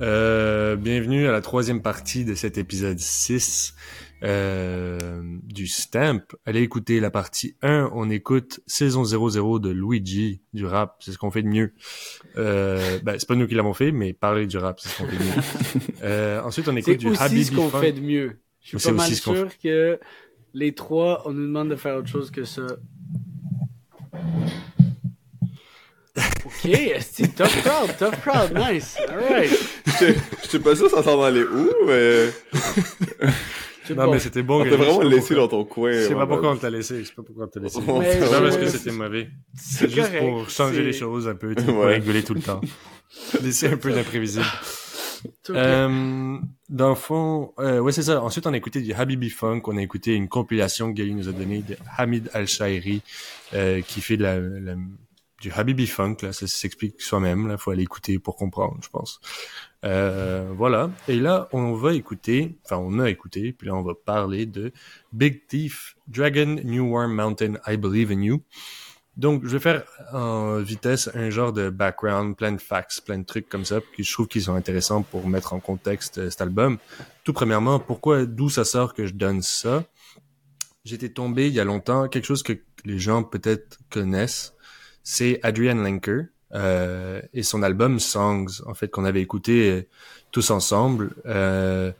Euh, bienvenue à la troisième partie de cet épisode 6 euh, du Stamp. Allez écouter la partie 1, on écoute saison 00 de Luigi du rap, c'est ce qu'on fait de mieux. Euh, ben, c'est pas nous qui l'avons fait, mais parler du rap, c'est ce qu'on fait de mieux. Euh, ensuite, on écoute C'est du aussi Habibi ce qu'on fait de mieux. Je suis c'est pas mal sûr que les trois, on nous demande de faire autre chose que ça. Ok, c'est tough crowd, tough crowd, nice, alright. J'étais j'étais pas sûr ça s'en allait où, mais Non, bon. mais c'était bon. on t'a vraiment je sais laissé dans ton coin. Je sais pas pourquoi on t'a laissé, je sais pas pourquoi on t'a laissé. C'est pas parce que je- c'était mauvais. C'est juste correct, pour changer les choses un peu, tu sais, pour rigoler tout le temps. Laisser un peu d'imprévisible. Euh, dans le fond, euh, ouais, c'est ça. Ensuite, on a écouté du Habibi Funk. On a écouté une compilation que Gali nous a donnée de Hamid Al-Shairi, euh, qui fait de la, la- du Habibi Funk. Là, ça s'explique soi-même. Là, faut aller écouter pour comprendre, je pense. Euh, voilà. Et là, on va écouter, enfin, on a écouté, puis là, on va parler de Big Thief, Dragon, New Warm Mountain, I Believe in You. Donc, je vais faire en vitesse un genre de background, plein de facts, plein de trucs comme ça, que je trouve qu'ils sont intéressants pour mettre en contexte euh, cet album. Tout premièrement, pourquoi, d'où ça sort que je donne ça? J'étais tombé il y a longtemps, quelque chose que les gens peut-être connaissent, c'est Adrian Lenker euh, et son album Songs, en fait, qu'on avait écouté euh, tous ensemble. Euh,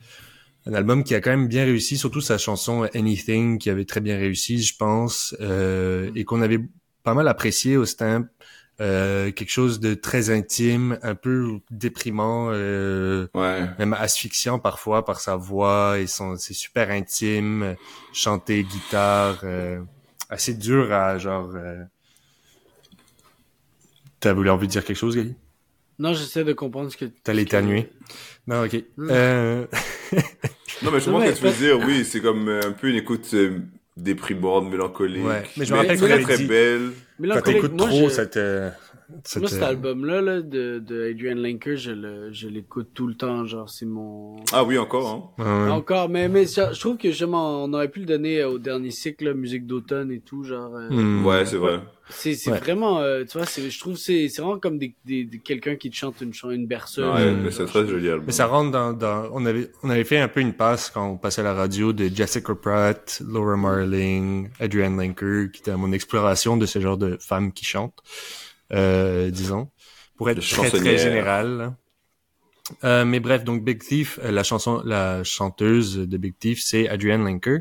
un album qui a quand même bien réussi, surtout sa chanson Anything, qui avait très bien réussi, je pense, euh, et qu'on avait pas mal apprécié au Stamp. Euh, quelque chose de très intime, un peu déprimant, euh, Ouais. même asphyxiant parfois par sa voix et son c'est super intime, euh, chanter guitare, euh, assez dur à genre. T'as voulu envie de dire quelque chose, Gali? Non, j'essaie de comprendre ce que. T'allais que- éternuer? Non, ok. Hmm. Euh... Non, mais je comprends mais ce que tu veux dire. Oui, c'est comme euh, un peu une écoute euh, déprimante, mélancolique. Ouais. Mais je me rappelle très, qu'on avait très dit- belle. Mais là, Quand t'écoutes moi, trop, je- ça te. ça Moi, cet album-là, là, de, de Adrian Lenker, je le, je l'écoute tout le temps, genre, c'est mon... Ah oui, encore, hein. Ouais. Encore, mais, mais ça- je trouve que justement, on aurait pu le donner au dernier cycle, là, musique d'automne et tout, genre, euh, Hmm. Ouais, c'est vrai. c'est, c'est Ouais. vraiment, euh, tu vois, c'est, je trouve que c'est, c'est vraiment comme des, des, des- quelqu'un qui te chante une, chan- une berceuse. Ouais, mais c'est très joli album. Mais ça rentre dans, dans on avait on avait fait un peu une passe quand on passait à la radio de Jessica Pratt, Laura Marling, Adrienne Lenker, qui était à mon exploration de ce genre de femmes qui chantent, euh, disons, pour être De très très général. Euh, mais bref, donc Big Thief, euh, la chanson, la chanteuse de Big Thief, c'est Adrienne Lenker.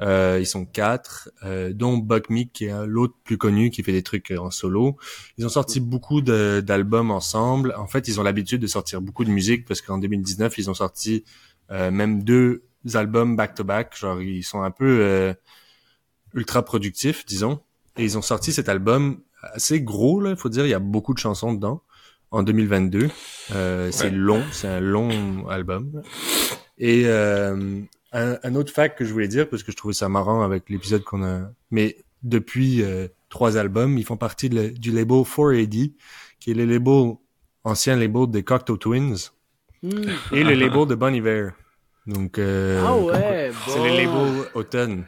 Euh, ils sont quatre, euh, dont Buck Meek, qui est l'autre plus connu, qui fait des trucs euh, en solo. Ils ont sorti beaucoup de- d'albums ensemble. En fait, ils ont l'habitude de sortir beaucoup de musique parce qu'en 2019, ils ont sorti euh, même deux albums back-to-back. Genre, ils sont un peu euh, ultra productifs, disons. Et ils ont sorti cet album assez gros, là, faut dire. Il y a beaucoup de chansons dedans en 2022. Euh, c'est Ouais. long, c'est un long album. Et euh, un, un autre fact que je voulais dire, parce que je trouvais ça marrant avec l'épisode qu'on a... Mais depuis euh, trois albums, ils font partie de du label 4AD, qui est le label, ancien label des Cocteau Twins, Hmm. et le label de Bon Iver. Donc, euh, Ah ouais, c'est bon. le label automne.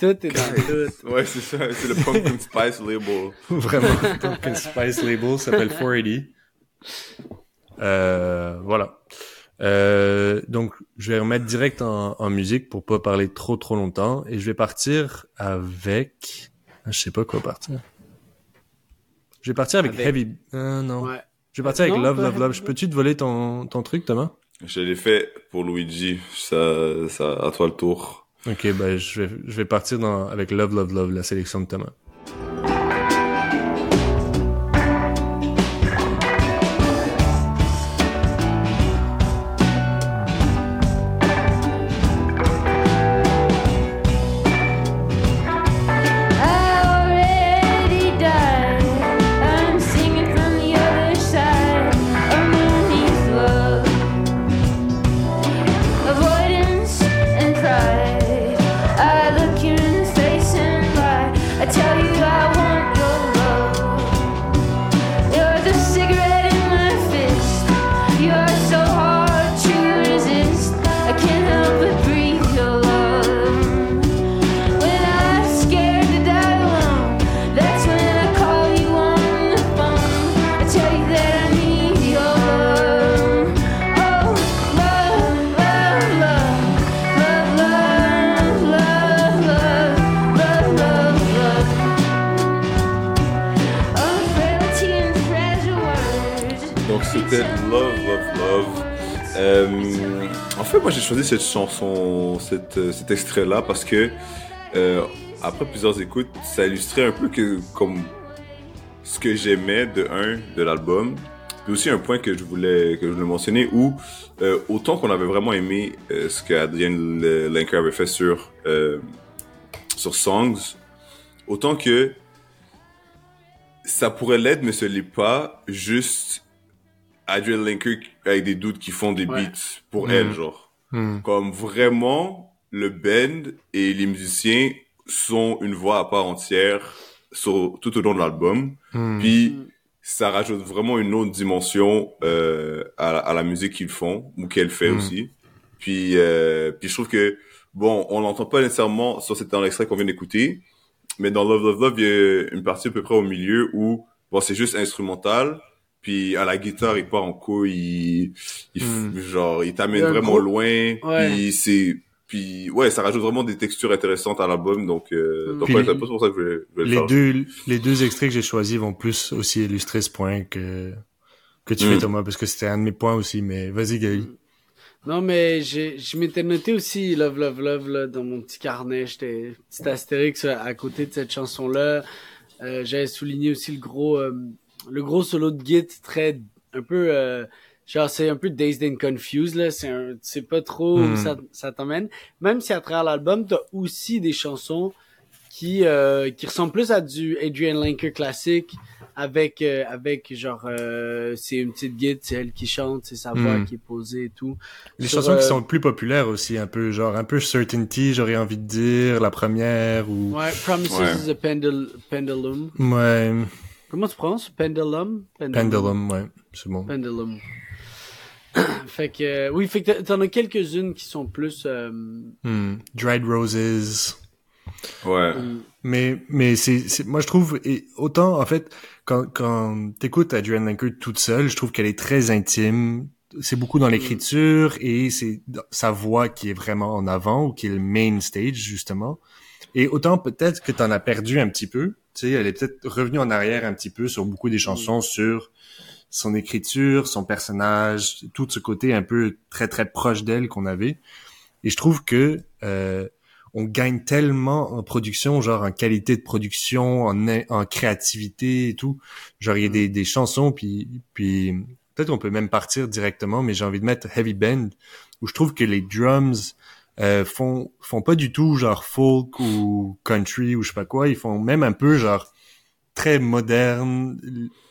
Tout est dans tout. Ouais, c'est ça. C'est le Pumpkin Spice label. Vraiment, Pumpkin Spice label s'appelle 480. Euh, voilà. Euh, donc, je vais remettre direct en, en musique pour pas parler trop trop longtemps et je vais partir avec. Ah, Je sais pas quoi partir. Je vais partir avec, Avec- Heavy. Euh, non. Ouais. Je vais partir avec Non, Love Love Love. Je peux-tu te voler ton, ton truc, Thomas? Je l'ai fait pour Luigi. Ça, ça, à toi le tour. Ok, ben je vais, je vais partir dans, avec Love Love Love, la sélection de Thomas. J'ai choisi cette chanson, cette, euh, cet extrait-là parce que euh, après plusieurs écoutes, ça illustrait un peu que comme ce que j'aimais de un de l'album. Puis aussi un point que je voulais que je voulais mentionner où euh, autant qu'on avait vraiment aimé euh, ce qu'Adrien Linker avait fait sur euh, sur Songs, autant que ça pourrait l'être, mais ce l'est pas. Juste Adrian Linker avec des doutes qui font des Ouais. beats pour Mm. elle, genre. Hmm. Comme vraiment, le band et les musiciens sont une voix à part entière sur, tout au long de l'album. Hmm. Puis ça rajoute vraiment une autre dimension euh, à, la, à la musique qu'ils font ou qu'elle fait Mm. aussi. Puis euh, puis je trouve que bon, on l'entend pas nécessairement sur cet extrait qu'on vient d'écouter, mais dans Love Love Love, il y a une partie à peu près au milieu où bon, c'est juste instrumental. Puis à la guitare, il part en couille, il, il f- Mm. genre il t'amène vraiment gros- loin. Ouais. Puis c'est puis ouais, ça rajoute vraiment des textures intéressantes à l'album. Donc euh, Mm. donc ouais, les- c'est un peu pour ça que je vais, je vais le Les faire. deux, les deux extraits que j'ai choisis vont plus aussi illustrer ce point que, que tu Mm. fais, Thomas, parce que c'était un de mes points aussi, mais vas-y, Gaël. Non, mais j'ai, je m'étais noté aussi Love, Love, Love, là, dans mon petit carnet. J'étais, petit astérix à à côté de cette chanson-là. Euh, j'avais souligné aussi le gros, euh, le gros solo de Git très, un peu, euh, genre, c'est un peu Dazed and Confused, là. C'est un, tu sais pas trop où Hmm. ça, ça t'emmène. Même si à travers l'album, t'as aussi des chansons qui, euh, qui ressemblent plus à du Adrian Linker classique avec, euh, avec, genre, euh, c'est une petite Git, c'est elle qui chante, c'est sa voix Hmm. qui est posée et tout. Les Sur, chansons qui euh, sont plus populaires aussi, un peu, genre, un peu Certainty, j'aurais envie de dire, la première, ou... Ouais, Promises Ouais. is a pendul pendulum. Ouais, Comment tu prononces? Pendulum? Pendulum, ouais, c'est bon. Pendulum. fait que, euh, oui, fait que t'en- as quelques-unes qui sont plus, euh, Hmm. Dried Roses. Ouais. euh, Mais, mais c'est, c'est, moi je trouve, et autant en fait, quand, quand t'écoutes Adrienne Linker toute seule, je trouve qu'elle est très intime. C'est beaucoup dans l'écriture et c'est sa voix qui est vraiment en avant ou qui est le main stage justement. Et autant peut-être que t'en as perdu un petit peu. Tu sais, elle est peut-être revenue en arrière un petit peu sur beaucoup des chansons sur son écriture, son personnage, tout ce côté un peu très très proche d'elle qu'on avait. Et je trouve que euh, on gagne tellement en production, genre en qualité de production, en, en créativité et tout. Genre il y a des, des chansons, puis puis peut-être on peut même partir directement, mais j'ai envie de mettre Heavy Band, où je trouve que les drums euh, font font pas du tout genre folk ou country ou je sais pas quoi, ils font même un peu genre très moderne.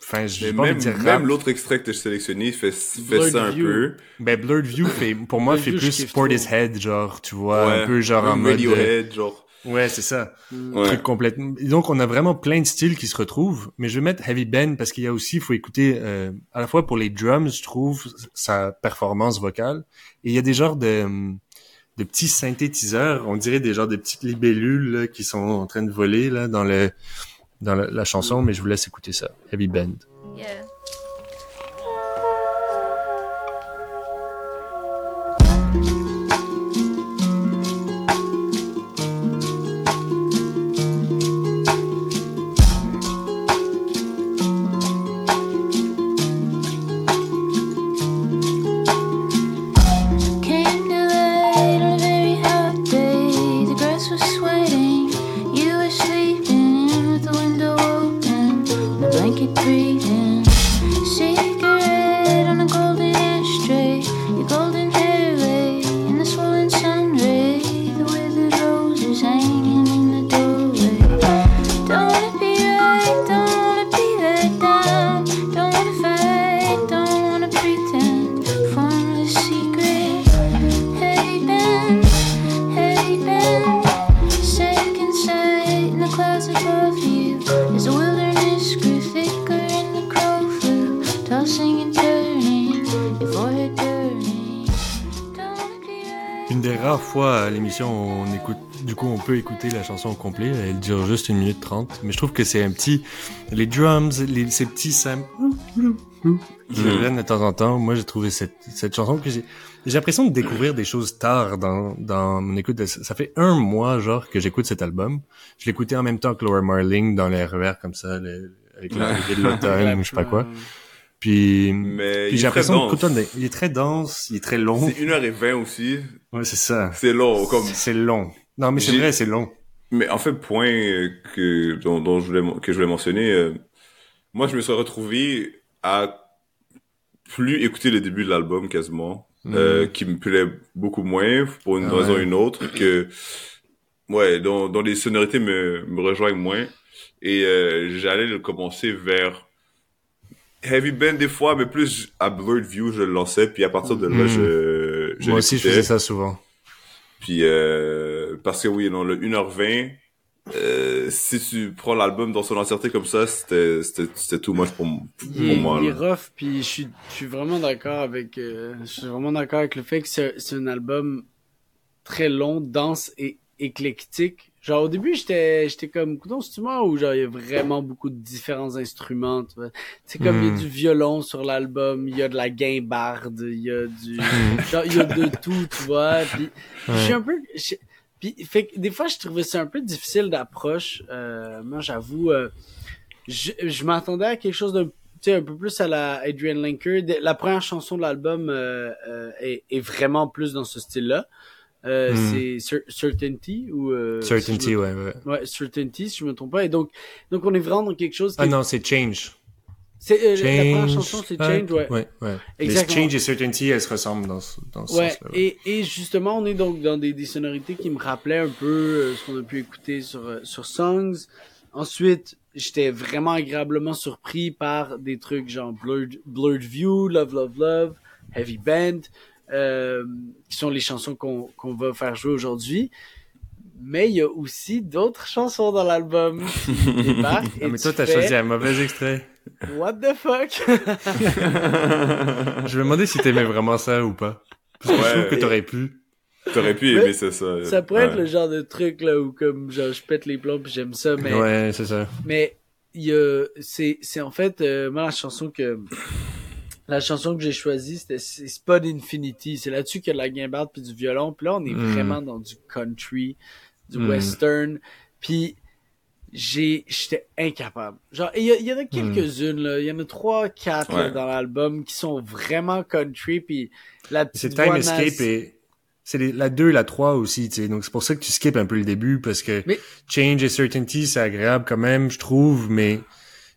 Enfin, je vais même, même l'autre extrait que j'ai sélectionné fait, fait Blurred ça un View. peu. Ben Blurred View fait pour moi fait plus Portishead, genre tu vois Ouais. un peu genre en mode euh, Radiohead, genre. ouais c'est ça. mm, Ouais. truc complètement. Donc on a vraiment plein de styles qui se retrouvent, mais je vais mettre Heavy Band parce qu'il y a aussi, il faut écouter euh, à la fois pour les drums, je trouve sa performance vocale, et il y a des genres de de petits synthétiseurs, on dirait des genres de petites libellules là, qui sont en train de voler là dans le dans la, la chanson, mais je vous laisse écouter ça. Heavy Band. Yeah. Fois à l'émission on écoute, du coup, on peut écouter la chanson au complet. Elle dure juste une minute trente. Mais je trouve que c'est un petit, les drums, les, ces petits sam, qui reviennent de temps en temps. Moi, j'ai trouvé cette, cette chanson que j'ai, j'ai l'impression de découvrir des choses tard dans, dans mon écoute. de- ça fait un mois, genre, que j'écoute cet album. Je l'écoutais en même temps que Laura Marling dans les RER, comme ça, le- avec l'arrivée de l'automne je sais pas quoi. Puis, Mais puis j'ai l'impression que il est très dense, il est très long. C'est 1h20 aussi. Ouais, c'est ça. C'est long, comme... C'est long. Non, mais c'est vrai, c'est long. Mais en fait, point que dont, dont je voulais que je voulais mentionner, euh, moi je me suis retrouvé à plus écouter le début de l'album quasiment, euh, qui me plaît beaucoup moins pour une Ah raison ou ouais. une autre que ouais, dont, dont les sonorités me, me rejoignent moins et euh, j'allais le commencer vers Heavy Band des fois, mais plus à Blurred View je le lançais puis à partir de là Mm. je, je Moi aussi, je faisais ça souvent. Puis euh, parce que oui, non, le 1h20, euh, si tu prends l'album dans son entièreté comme ça, c'était c'était c'était too much pour, pour Il moi. il est rough, puis je suis, je suis vraiment d'accord avec, euh, je suis vraiment d'accord avec le fait que c'est c'est un album très long, dense et éclectique. Genre au début j'étais j'étais comme coudonc c'est moi où genre il y a vraiment beaucoup de différents instruments. tu vois? C'est comme il y a Mm. du violon sur l'album, il y a de la guimbarde, il y a du genre il y a de tout, tu vois? Puis je suis un peu puis fait que des fois je trouvais ça un peu difficile d'approche. Euh, moi j'avoue euh, je, je m'attendais à quelque chose d'un tu sais un peu plus à la Adrian Linker. De- La première chanson de l'album euh, euh, est, est vraiment plus dans ce style-là. Euh, Mm. C'est Cer- Certainty ou euh, si Certainty, je me- ouais, ouais. Ouais, Certainty, si je me trompe pas. Et donc, donc on est vraiment dans quelque chose qui. Ah non, c'est Change. c'est euh, la première Change. chanson, c'est Ah, Change, ouais. Ouais, ouais. Exactement. Change et Certainty, elles se ressemblent dans ce, dans ce Ouais, sens-là. et, et justement, on est donc dans des, des sonorités qui me rappelaient un peu euh, ce qu'on a pu écouter sur, sur Songs. Ensuite, j'étais vraiment agréablement surpris par des trucs genre Blurred, Blurred View, Love Love Love, Heavy Band, euh, qui sont les chansons qu'on qu'on va faire jouer aujourd'hui. Mais il y a aussi d'autres chansons dans l'album qui débarquent. Ah, et mais toi, t'as fais, choisi un mauvais extrait. What the fuck? Je me demandais si t'aimais vraiment ça ou pas. Parce que je Ouais. trouve que t'aurais pu. T'aurais pu aimer ça. Ça, Ça pourrait être le genre de truc là où comme genre je pète les plombs puis j'aime ça, mais Ouais, c'est ça. Mais il y a, c'est, c'est en fait, euh, moi, la chanson que, la chanson que j'ai choisie, c'était Spud Infinity. C'est là-dessus qu'il y a de la guimbarde puis du violon. Puis là, on est Mm. vraiment dans du country, du Mm. western. Puis j'ai, j'étais incapable. Genre, il y, a- il y en a quelques-unes, là. Il y en a trois, quatre, là, dans l'album qui sont vraiment country. Puis la C'est Time Escape et c'est la 2 et la 3 aussi, tu sais. Donc c'est pour ça que tu skippes un peu le début parce que Mais- Change et Certainty, c'est agréable quand même, je trouve, mais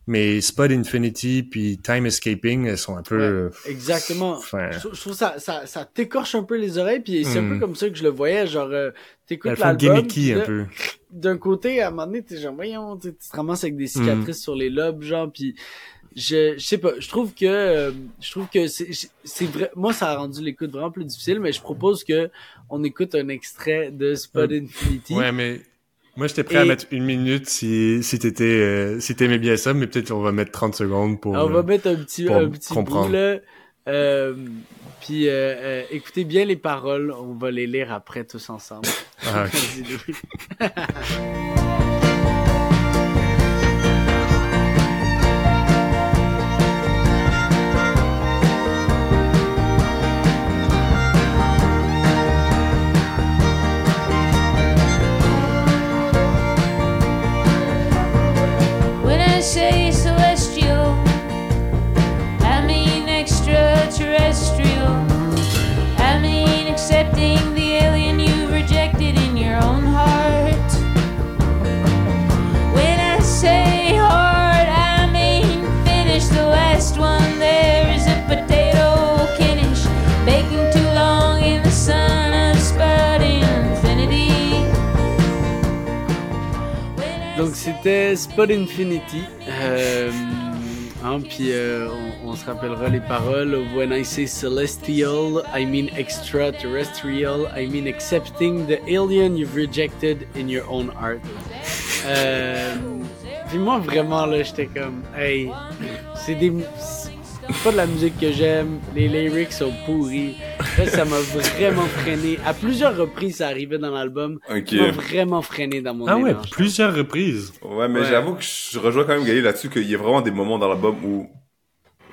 mais Spot Infinity puis Time Escaping, elles sont un peu euh, Exactement. Enfin, Je, je trouve ça, ça, ça t'écorche un peu les oreilles, puis c'est un peu comme ça que je le voyais, genre, euh, t'écoutes l'album, un peu. d'un côté, à un moment donné, t'es genre, voyons, tu te ramasses avec des cicatrices Mm. sur les lobes, genre, puis je, je sais pas, je trouve que, euh, je trouve que c'est, c'est vrai, moi, ça a rendu l'écoute vraiment plus difficile, mais je propose que on écoute un extrait de Spot Infinity. Ouais, mais moi j'étais prêt à Et- mettre une minute si si t'étais euh, si t'aimais bien ça, mais peut-être on va mettre 30 secondes pour. On euh, va mettre un petit, un petit comprendre. bout, là. Euh, puis euh, euh, écoutez bien les paroles, on va les lire après tous ensemble. ah. Donc c'était Spot Infinity. Euh, hein, puis euh, on, on se rappellera les paroles. When I say celestial, I mean extraterrestrial. I mean accepting the alien you've rejected in your own art. Euh, puis moi vraiment là, j'étais comme, hey, c'est des, pas de la musique que j'aime. Les lyrics sont pourris. Là, ça m'a vraiment freiné. À plusieurs reprises, ça arrivait dans l'album. Ok. Ça m'a vraiment freiné dans mon ah ouais, élan, je plusieurs reprises. Ouais, mais Ouais. j'avoue que je rejoins quand même Gali là-dessus qu'il y a vraiment des moments dans l'album où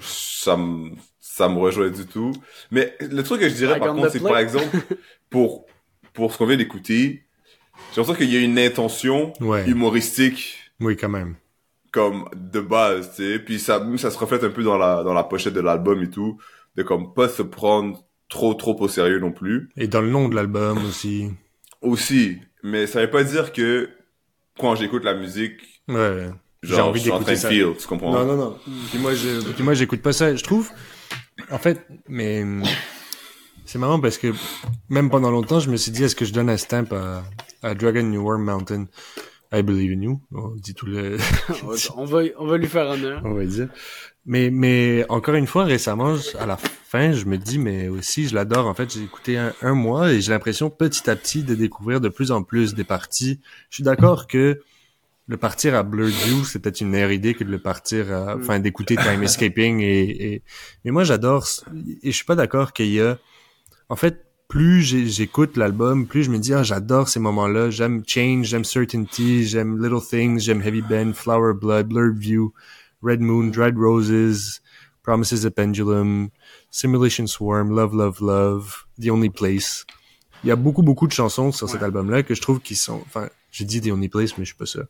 ça me ça me rejoint du tout. Mais le truc que je dirais Like par on contre, the c'est par exemple pour pour ce qu'on vient d'écouter, j'ai l'impression qu'il y a une intention Ouais. humoristique Oui, quand même. comme de base, tu sais. Puis ça, ça se reflète un peu dans la, dans la pochette de l'album et tout, de comme pas se prendre trop, trop au sérieux non plus. Et dans le nom de l'album aussi. Aussi, mais ça veut pas dire que quand j'écoute la musique, Ouais. J'ai envie d'écouter ça. feel, tu comprends? Non, non, non. Puis moi, je, puis moi, j'écoute pas ça. Je trouve, en fait, mais c'est marrant parce que même pendant longtemps, je me suis dit, est-ce que je donne un stamp à, à Dragon New Worm Mountain? I believe in you. On dit tout le, on va, on va lui faire honneur. on va dire. Mais, mais encore une fois, récemment, à la fin, je me dis, mais aussi, je l'adore. En fait, j'ai écouté un, un mois et j'ai l'impression petit à petit de découvrir de plus en plus des parties. Je suis d'accord que le partir à Blurred View, c'est peut-être une meilleure idée que de le partir à, Mm. enfin, d'écouter Time Escaping et, et, mais moi, j'adore, et je suis pas d'accord qu'il y a, en fait, plus j'écoute l'album, plus je me dis, ah, j'adore ces moments-là. J'aime Change, j'aime Certainty, j'aime Little Things, j'aime Heavy Bend, Flower Blood, Blurred View, Red Moon, Dried Roses, Promises a Pendulum, Simulation Swarm, Love, Love, Love, The Only Place. Il y a beaucoup, beaucoup de chansons sur cet album-là que je trouve qui sont, enfin, j'ai dit The Only Place, mais je suis pas sûr.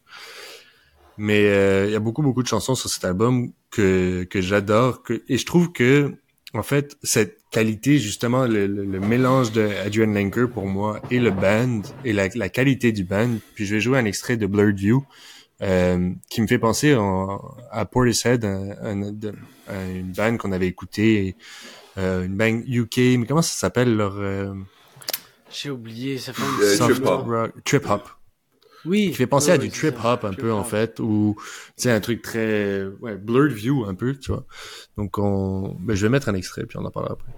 Mais euh, il y a beaucoup, beaucoup de chansons sur cet album que, que j'adore. Que, et je trouve que, en fait, cette qualité, justement, le, le, le mélange de Adrian Lenker pour moi et le band, et la, la qualité du band, puis je vais jouer un extrait de Blurred View, euh, qui me fait penser en- à Portishead, un, un, un- une band qu'on avait écouté, euh, une band UK, mais comment ça s'appelle leur euh, J'ai oublié, ça fait un Euh, soft trip hop. rock- trip hop, Oui. qui fait penser oui, à oui, du trip ça. hop un Trip peu en fait, ou tu sais un truc très ouais, blurred view un peu, tu vois. Donc on, ben, je vais mettre un extrait puis on en parlera après.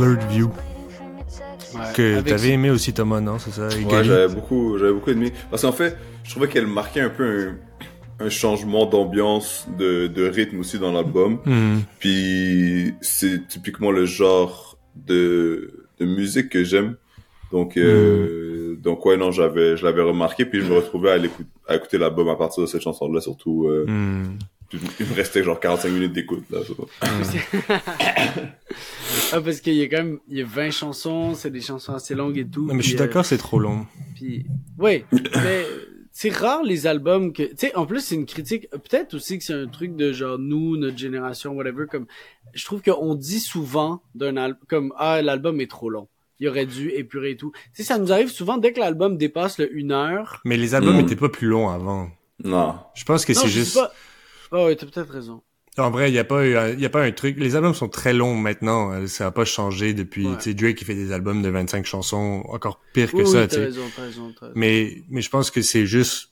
Blurred view Ouais, que avec t'avais aimé aussi Thomas, non? C'est ça Ouais, j'avais beaucoup, j'avais beaucoup aimé. Parce qu'en fait, je trouvais qu'elle marquait un peu un, un changement d'ambiance, de, de rythme aussi dans l'album. Hmm. Puis c'est typiquement le genre de, de musique que j'aime. Donc, euh, donc ouais, non, j'avais, je l'avais remarqué. Puis je me retrouvais à, l'écoute, à écouter l'album à partir de cette chanson-là, surtout. Euh, Hmm. Il me restait genre 45 minutes d'écoute. là. va. Ah, parce qu'il y a quand même, il y a 20 chansons, c'est des chansons assez longues et tout. Non, mais je suis euh, d'accord, c'est trop long. Puis, ouais, mais c'est rare les albums que, tu sais, en plus c'est une critique. Peut-être aussi que c'est un truc de genre nous, notre génération, whatever. Comme, je trouve qu'on dit souvent d'un album, comme ah l'album est trop long. Il aurait dû épurer et tout. Tu sais, ça nous arrive souvent dès que l'album dépasse le une heure. Mais les albums Hmm. étaient pas plus longs avant. Non. Je pense que c'est juste. pas. Ah ouais, t'as peut-être raison. En vrai, il y a pas, eu un- il y a pas un truc. Les albums sont très longs maintenant. euh, Ça a pas changé depuis. Ouais. Tu sais, Drake qui fait des albums de 25 chansons, encore pire que Oui, ça. oui, tu t'as raison, t'as raison, t'as raison. Mais, mais je pense que c'est juste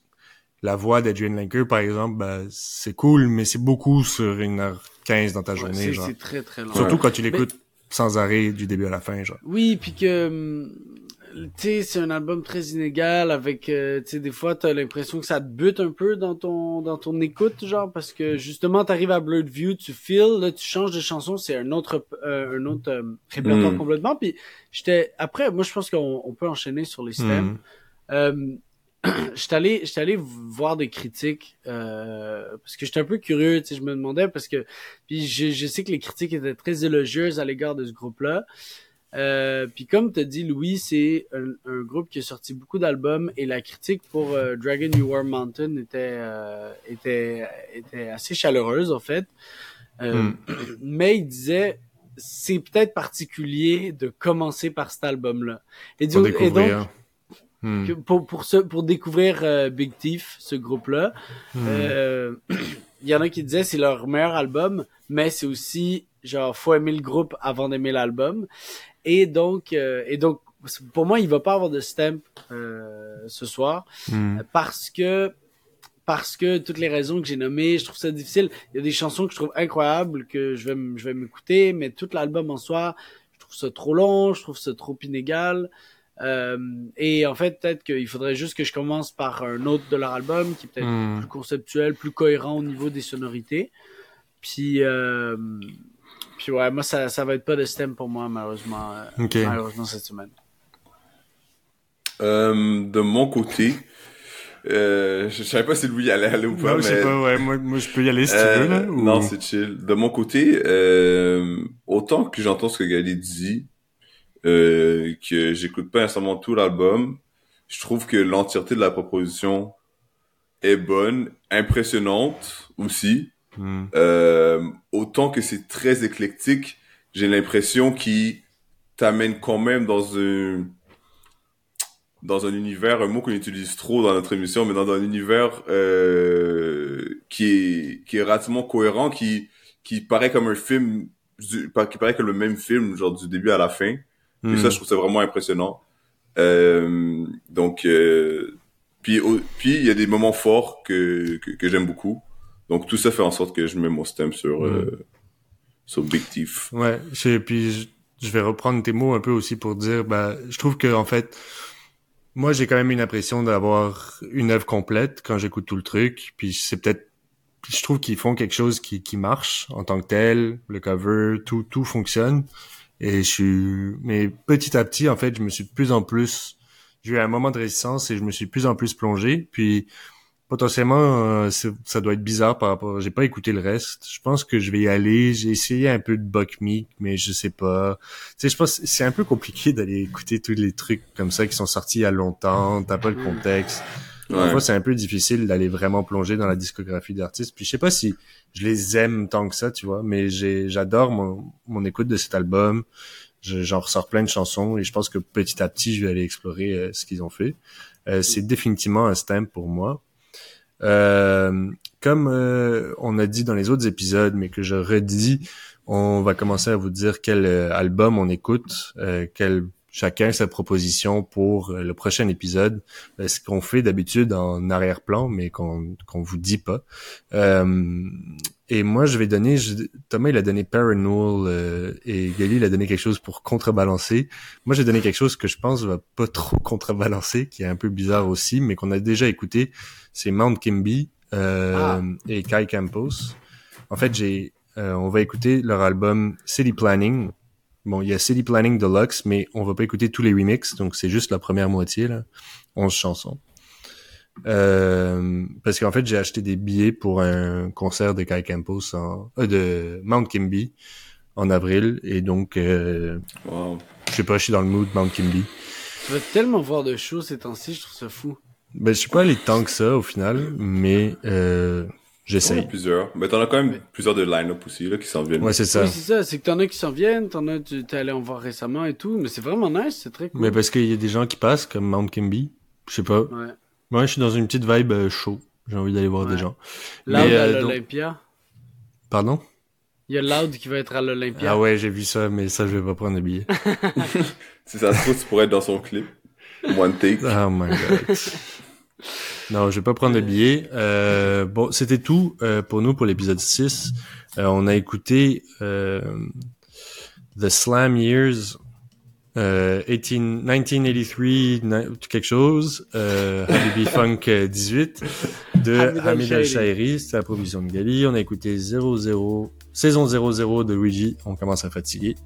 la voix d'Adrian Lenker, par exemple, ben, c'est cool, mais c'est beaucoup sur une heure 15 dans ta Ouais, journée, c'est genre. c'est très très long. Surtout Ouais. quand tu l'écoutes sans arrêt du début à la fin, genre. Oui, puis que hum, tu sais, c'est un album très inégal avec euh, tu sais des fois t'as l'impression que ça te bute un peu dans ton dans ton écoute genre parce que justement t'arrives à Blurred View, tu feels, là tu changes de chanson, c'est un autre euh, un autre euh, répertoire Mm. complètement puis j'étais après moi je pense qu'on on peut enchaîner sur les stems. Hmm. Euh, j'étais allé j'étais allé voir des critiques euh, parce que j'étais un peu curieux tu sais je me demandais parce que puis je, je sais que les critiques étaient très élogieuses à l'égard de ce groupe là euh, puis comme t'as dit Louis c'est un, un groupe qui a sorti beaucoup d'albums et la critique pour euh, Dragon New War Mountain était euh, était était assez chaleureuse en fait Euh, Mm. mais il disait c'est peut-être particulier de commencer par cet album là et, Pour du- et donc. Hmm. pour pour ce pour découvrir euh, Big Thief ce groupe là Hmm. euh, il y en a qui disaient c'est leur meilleur album mais c'est aussi genre faut aimer le groupe avant d'aimer l'album et donc euh, et donc pour moi il va pas avoir de stamp euh, ce soir Hmm. parce que parce que toutes les raisons que j'ai nommées, je trouve ça difficile. Il y a des chansons que je trouve incroyables que je vais je vais m'écouter, mais tout l'album en soi, je trouve ça trop long, je trouve ça trop inégal. Euh, et en fait, peut-être qu'il faudrait juste que je commence par un autre de leur album qui est peut-être Hmm. plus conceptuel, plus cohérent au niveau des sonorités. Puis, euh, puis ouais, moi ça ça va être pas de stem pour moi malheureusement, euh, Ok. malheureusement cette semaine. Euh, de mon côté, euh, je, je savais pas si Louis allait aller ou pas, Ouais, mais je sais pas, ouais, moi, moi je peux y aller si tu Euh, veux, là. ou- Non, c'est chill. De mon côté, euh, autant que j'entends ce que Gali dit, euh, que j'écoute pas nécessairement tout l'album, je trouve que l'entièreté de la proposition est bonne, impressionnante aussi. Hmm. Euh, autant que c'est très éclectique, j'ai l'impression qu'il t'amène quand même dans un dans un univers, un mot qu'on utilise trop dans notre émission, mais dans un univers euh, qui est qui est relativement cohérent, qui qui paraît comme un film, du- qui paraît comme le même film, genre du début à la fin. Et Hmm. ça, je trouve ça vraiment impressionnant. Euh, donc, euh, puis il y a des moments forts que que, que j'aime beaucoup. Donc tout ça fait en sorte que je mets mon stem sur euh, sur Big Thief. Ouais, je- puis je, je vais reprendre tes mots un peu aussi pour dire, bah, je trouve que en fait, moi j'ai quand même une impression d'avoir une œuvre complète quand j'écoute tout le truc, puis c'est peut-être, je trouve qu'ils font quelque chose qui, qui marche en tant que tel, le cover, tout tout fonctionne, et je suis, mais petit à petit en fait, je me suis de plus en plus, j'ai eu un moment de résistance et je me suis de plus en plus plongé, puis potentiellement euh, ça doit être bizarre par rapport j'ai pas écouté le reste je pense que je vais y aller j'ai essayé un peu de Buck Meek mais je sais pas tu sais je pense c'est un peu compliqué d'aller écouter tous les trucs comme ça qui sont sortis il y a longtemps t'as pas le contexte Ouais. Parfois, c'est un peu difficile d'aller vraiment plonger dans la discographie d'artistes. Puis je sais pas si je les aime tant que ça, tu vois, mais j'adore mon, mon écoute de cet album. Je- j'en ressors plein de chansons et je pense que petit à petit, je vais aller explorer euh, ce qu'ils ont fait. Euh, c'est définitivement un stamp pour moi. Euh, comme euh, on a dit dans les autres épisodes, mais que je redis, on va commencer à vous dire quel euh, album on écoute, euh, quel chacun sa proposition pour euh, le prochain épisode. Euh, ce qu'on fait d'habitude en arrière-plan, mais qu'on qu'on vous dit pas. Euh, et moi, je vais donner, je- Thomas il a donné Paranoid euh, et Gali il a donné quelque chose pour contrebalancer. Moi, j'ai donné quelque chose que je pense va pas trop contrebalancer, qui est un peu bizarre aussi, mais qu'on a déjà écouté. C'est Mount Kimby euh, Ah. et Kai Campos. En fait, j'ai, euh, on va écouter leur album City Planning. Bon, il y a City Planning Deluxe, mais on va pas écouter tous les remixes, donc c'est juste la première moitié là, 11 chansons. Euh, parce qu'en fait, j'ai acheté des billets pour un concert de Kai Campos en, euh, de Mount Kimby en avril, et donc, euh, Wow. je sais pas, je suis dans le mood Mount Kimby. Je veux tellement voir de shows ces temps-ci, je trouve ça fou. Ben, je suis pas allé tant que ça au final, mais euh, j'essaye. plusieurs. Mais t'en as quand même plusieurs de line-up aussi, là, qui s'en viennent. Ouais, c'est ça. Oui, c'est ça, c'est que t'en as qui s'en viennent, t'en as, t'es allé en voir récemment et tout, mais c'est vraiment nice, c'est très cool. Mais parce qu'il y a des gens qui passent comme Mount Kimby, je sais pas. Ouais. Moi, je suis dans une petite vibe euh, chaud. J'ai envie d'aller voir Ouais. des gens. Loud Mais, à euh, donc- l'Olympia. Pardon? Il y a Loud qui va être à l'Olympia. Ah ouais, j'ai vu ça, mais ça, je vais pas prendre de billet. Si ça se trouve, tu pourrais être dans son clip. One take. Oh my god. non, je vais pas prendre de billet. Euh, bon, c'était tout euh, pour nous pour l'épisode 6. Euh, on a écouté euh, The Slam Years, euh, 18, 1983, ni- quelque chose, euh, Habibi Funk euh, 18 de Hamid Al-Shairi. C'était la provision de Gali. On a écouté 00, saison 00 de Luigi, on commence à fatiguer.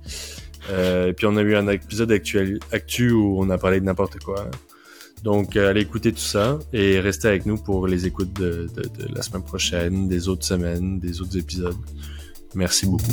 Euh, et puis on a eu un épisode actuel, actu où on a parlé de n'importe quoi. Donc euh, allez écouter tout ça et restez avec nous pour les écoutes de, de, de la semaine prochaine, des autres semaines, des autres épisodes. Merci beaucoup.